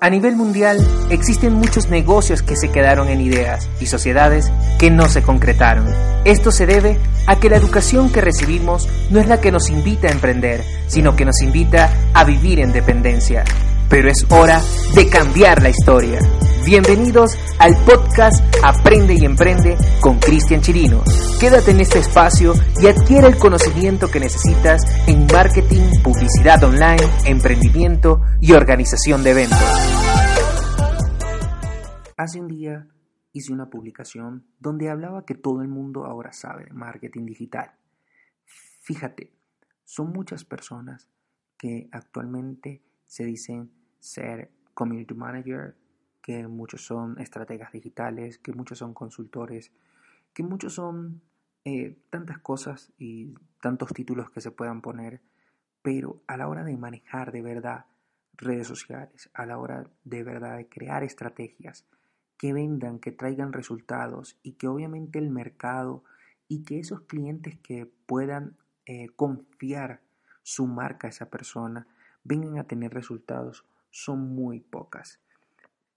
A nivel mundial existen muchos negocios que se quedaron en ideas y sociedades que no se concretaron. Esto se debe a que la educación que recibimos no es la que nos invita a emprender, sino que nos invita a vivir en dependencia. Pero es hora de cambiar la historia. Bienvenidos al podcast Aprende y Emprende con Cristian Chirino. Quédate en este espacio y adquiere el conocimiento que necesitas en marketing, publicidad online, emprendimiento y organización de eventos. Hace un día hice una publicación donde hablaba que todo el mundo ahora sabe marketing digital. Fíjate, son muchas personas que actualmente se dicen ser community manager, que muchos son estrategas digitales, que muchos son consultores, que muchos son eh, tantas cosas y tantos títulos que se puedan poner, pero a la hora de manejar de verdad redes sociales, a la hora de verdad de crear estrategias que vendan, que traigan resultados y que obviamente el mercado y que esos clientes que puedan eh, confiar su marca a esa persona vengan a tener resultados son muy pocas.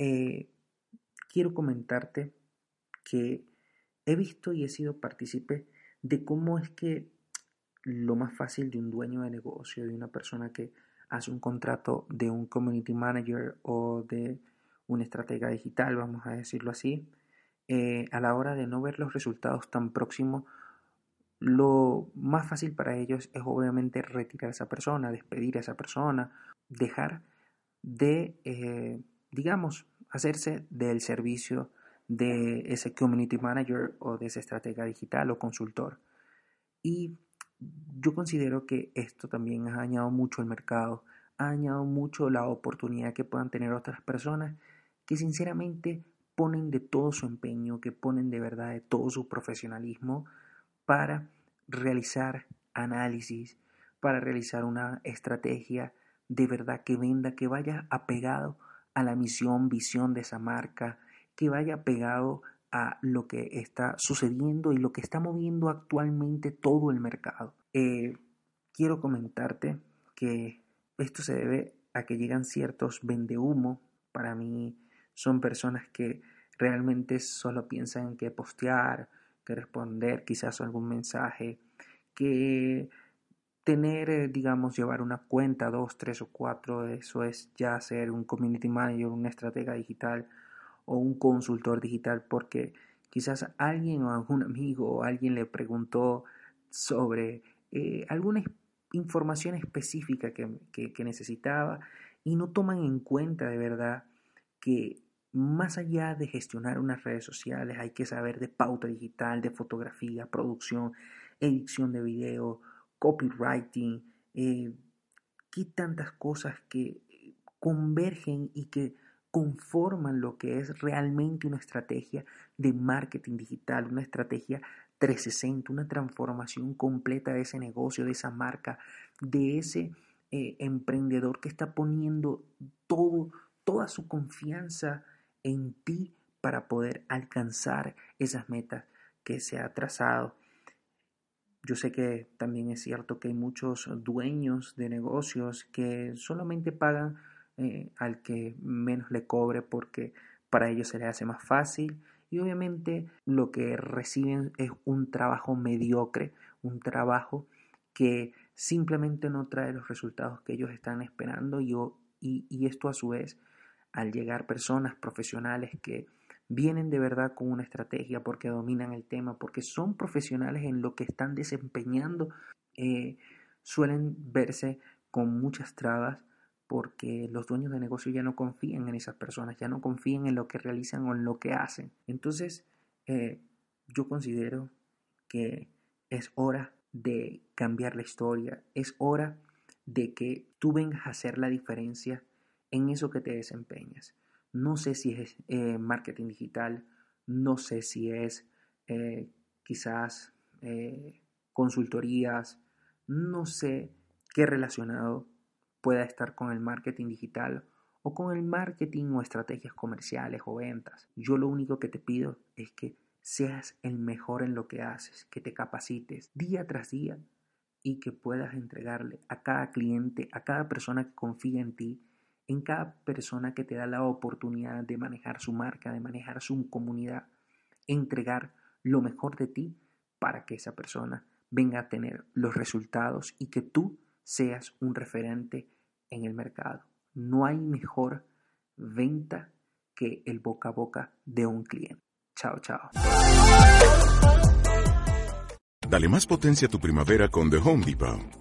Eh, quiero comentarte que he visto y he sido partícipe de cómo es que lo más fácil de un dueño de negocio, de una persona que hace un contrato de un community manager o de un estratega digital, vamos a decirlo así, eh, a la hora de no ver los resultados tan próximos, lo más fácil para ellos es obviamente retirar a esa persona, despedir a esa persona, dejar de, eh, digamos, hacerse del servicio de ese community manager o de ese estratega digital o consultor. Y yo considero que esto también ha dañado mucho el mercado, ha dañado mucho la oportunidad que puedan tener otras personas que sinceramente ponen de todo su empeño, que ponen de verdad de todo su profesionalismo para realizar análisis, para realizar una estrategia de verdad que venda, que vaya apegado a la misión, visión de esa marca, que vaya pegado a lo que está sucediendo y lo que está moviendo actualmente todo el mercado. Eh, quiero comentarte que esto se debe a que llegan ciertos vendehumo. Para mí son personas que realmente solo piensan en que postear, que responder quizás algún mensaje, que tener, eh, digamos, llevar una cuenta, dos, tres o cuatro, eso es ya ser un community manager, una estratega digital o un consultor digital, porque quizás alguien o algún amigo o alguien le preguntó sobre eh, alguna información específica que, que necesitaba y no toman en cuenta de verdad que más allá de gestionar unas redes sociales hay que saber de pauta digital, de fotografía, producción, edición de video, copywriting, eh, qué tantas cosas que convergen y que conforman lo que es realmente una estrategia de marketing digital, una estrategia 360, una transformación completa de ese negocio, de esa marca, de ese eh, emprendedor que está poniendo todo, toda su confianza en ti para poder alcanzar esas metas que se ha trazado. Yo sé que también es cierto que hay muchos dueños de negocios que solamente pagan eh, al que menos le cobre porque para ellos se les hace más fácil. Y obviamente lo que reciben es un trabajo mediocre, un trabajo que simplemente no trae los resultados que ellos están esperando. Y, y, y esto a su vez al llegar personas profesionales que vienen de verdad con una estrategia porque dominan el tema, porque son profesionales en lo que están desempeñando, eh, suelen verse con muchas trabas porque los dueños de negocio ya no confían en esas personas, ya no confían en lo que realizan o en lo que hacen. Entonces, eh, yo considero que es hora de cambiar la historia, es hora de que tú vengas a hacer la diferencia en eso que te desempeñas. No sé si es eh, marketing digital, no sé si es eh, quizás eh, consultorías, no sé qué relacionado pueda estar con el marketing digital o con el marketing o estrategias comerciales o ventas. Yo lo único que te pido es que seas el mejor en lo que haces, que te capacites día tras día y que puedas entregarle a cada cliente, a cada persona que confía en ti, en cada persona que te da la oportunidad de manejar su marca, de manejar su comunidad, entregar lo mejor de ti para que esa persona venga a tener los resultados y que tú seas un referente en el mercado. No hay mejor venta que el boca a boca de un cliente. Chao, chao. Dale más potencia a tu primavera con The Home Depot.